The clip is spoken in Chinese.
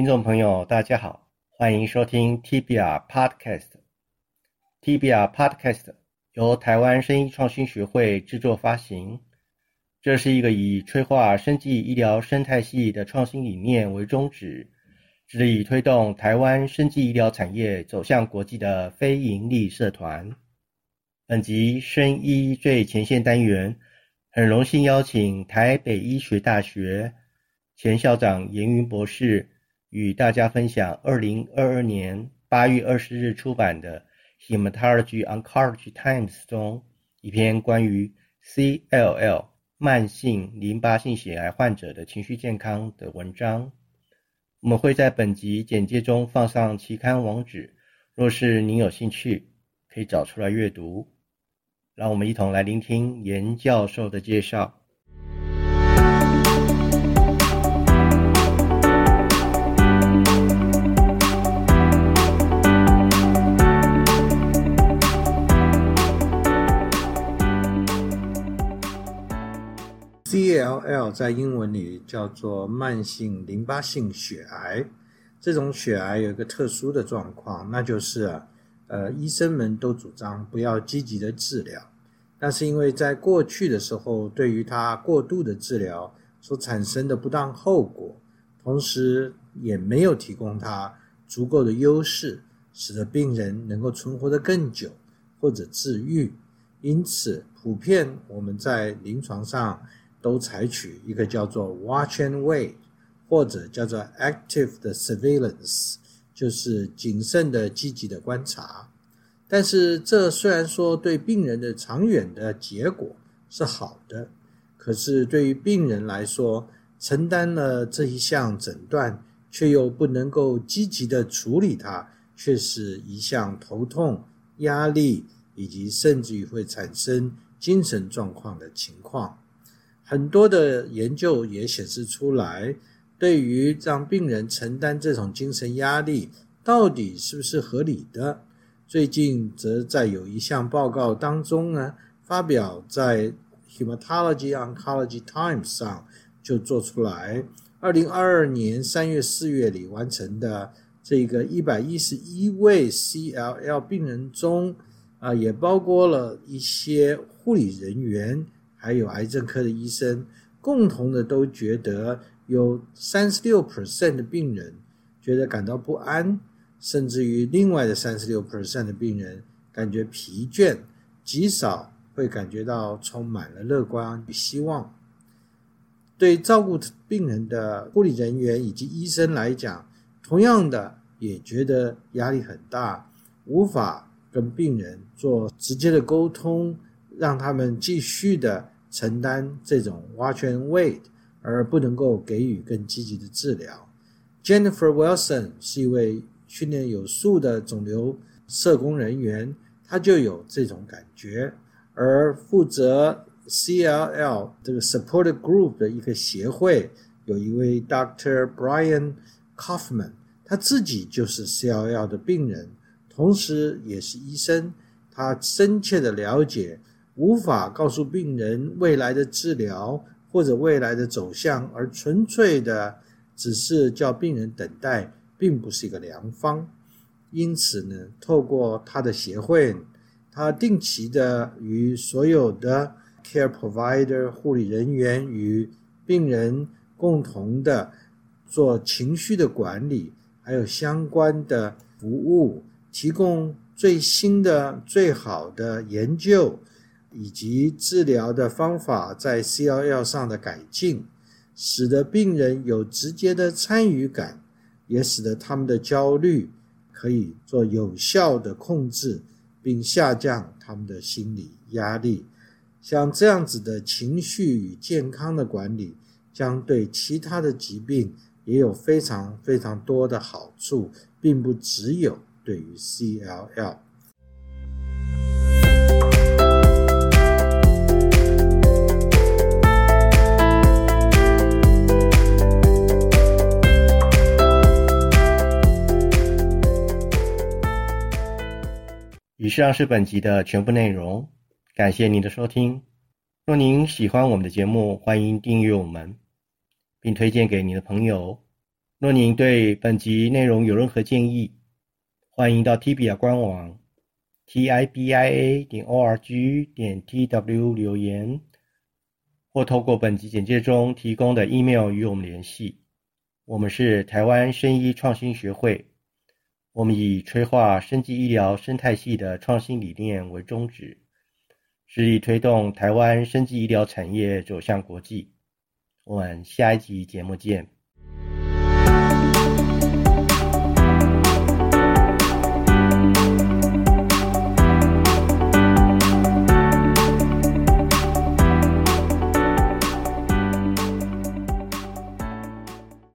听众朋友，大家好，欢迎收听 TBR Podcast。TBR Podcast 由台湾生医创新学会制作发行。这是一个以催化生技医疗生态系的创新理念为宗旨，致力推动台湾生技医疗产业走向国际的非营利社团。本集生医最前线单元，很荣幸邀请台北医学大学前校长严云博士，与大家分享二零二二年八月二十日出版的《Hematology Oncology Times》中一篇关于 CLL。慢性淋巴性血癌患者的情绪健康的文章，我们会在本集简介中放上期刊网址。若是您有兴趣，可以找出来阅读。让我们一同来聆听严教授的介绍。LL 在英文里叫做慢性淋巴性血癌。这种血癌有一个特殊的状况，那就是，呃，医生们都主张不要积极的治疗。那是因为在过去的时候，对于它过度的治疗所产生的不当后果，同时也没有提供它足够的优势，使得病人能够存活得更久或者治愈。因此，普遍我们在临床上。都采取一个叫做 watch and wait，或者叫做 active 的 surveillance，就是谨慎的、积极的观察。但是，这虽然说对病人的长远的结果是好的，可是对于病人来说，承担了这一项诊断，却又不能够积极的处理它，却是一项头痛、压力，以及甚至于会产生精神状况的情况。很多的研究也显示出来，对于让病人承担这种精神压力，到底是不是合理的？最近则在有一项报告当中呢，发表在《Hematology Oncology Times》上就做出来。二零二二年三月、四月里完成的这个一百一十一位 CLL 病人中，啊，也包括了一些护理人员。还有癌症科的医生，共同的都觉得有三十六 percent 的病人觉得感到不安，甚至于另外的三十六 percent 的病人感觉疲倦，极少会感觉到充满了乐观与希望。对照顾病人的护理人员以及医生来讲，同样的也觉得压力很大，无法跟病人做直接的沟通。让他们继续的承担这种 watch and wait，而不能够给予更积极的治疗。Jennifer Wilson 是一位训练有素的肿瘤社工人员，他就有这种感觉。而负责 CLL 这个 support group 的一个协会，有一位 Dr. Brian Kaufman，他自己就是 CLL 的病人，同时也是医生，他深切的了解。无法告诉病人未来的治疗或者未来的走向，而纯粹的只是叫病人等待，并不是一个良方。因此呢，透过他的协会，他定期的与所有的 care provider 护理人员与病人共同的做情绪的管理，还有相关的服务，提供最新的、最好的研究。以及治疗的方法在 CLL 上的改进，使得病人有直接的参与感，也使得他们的焦虑可以做有效的控制，并下降他们的心理压力。像这样子的情绪与健康的管理，将对其他的疾病也有非常非常多的好处，并不只有对于 CLL。以上是本集的全部内容，感谢您的收听。若您喜欢我们的节目，欢迎订阅我们，并推荐给您的朋友。若您对本集内容有任何建议，欢迎到 Tibia 官网 tibia 点 org 点 tw 留言，或透过本集简介中提供的 email 与我们联系。我们是台湾生医创新学会，我们以催化生技医疗生态系的创新理念为宗旨，致力推动台湾生技医疗产业走向国际。我们下一集节目见。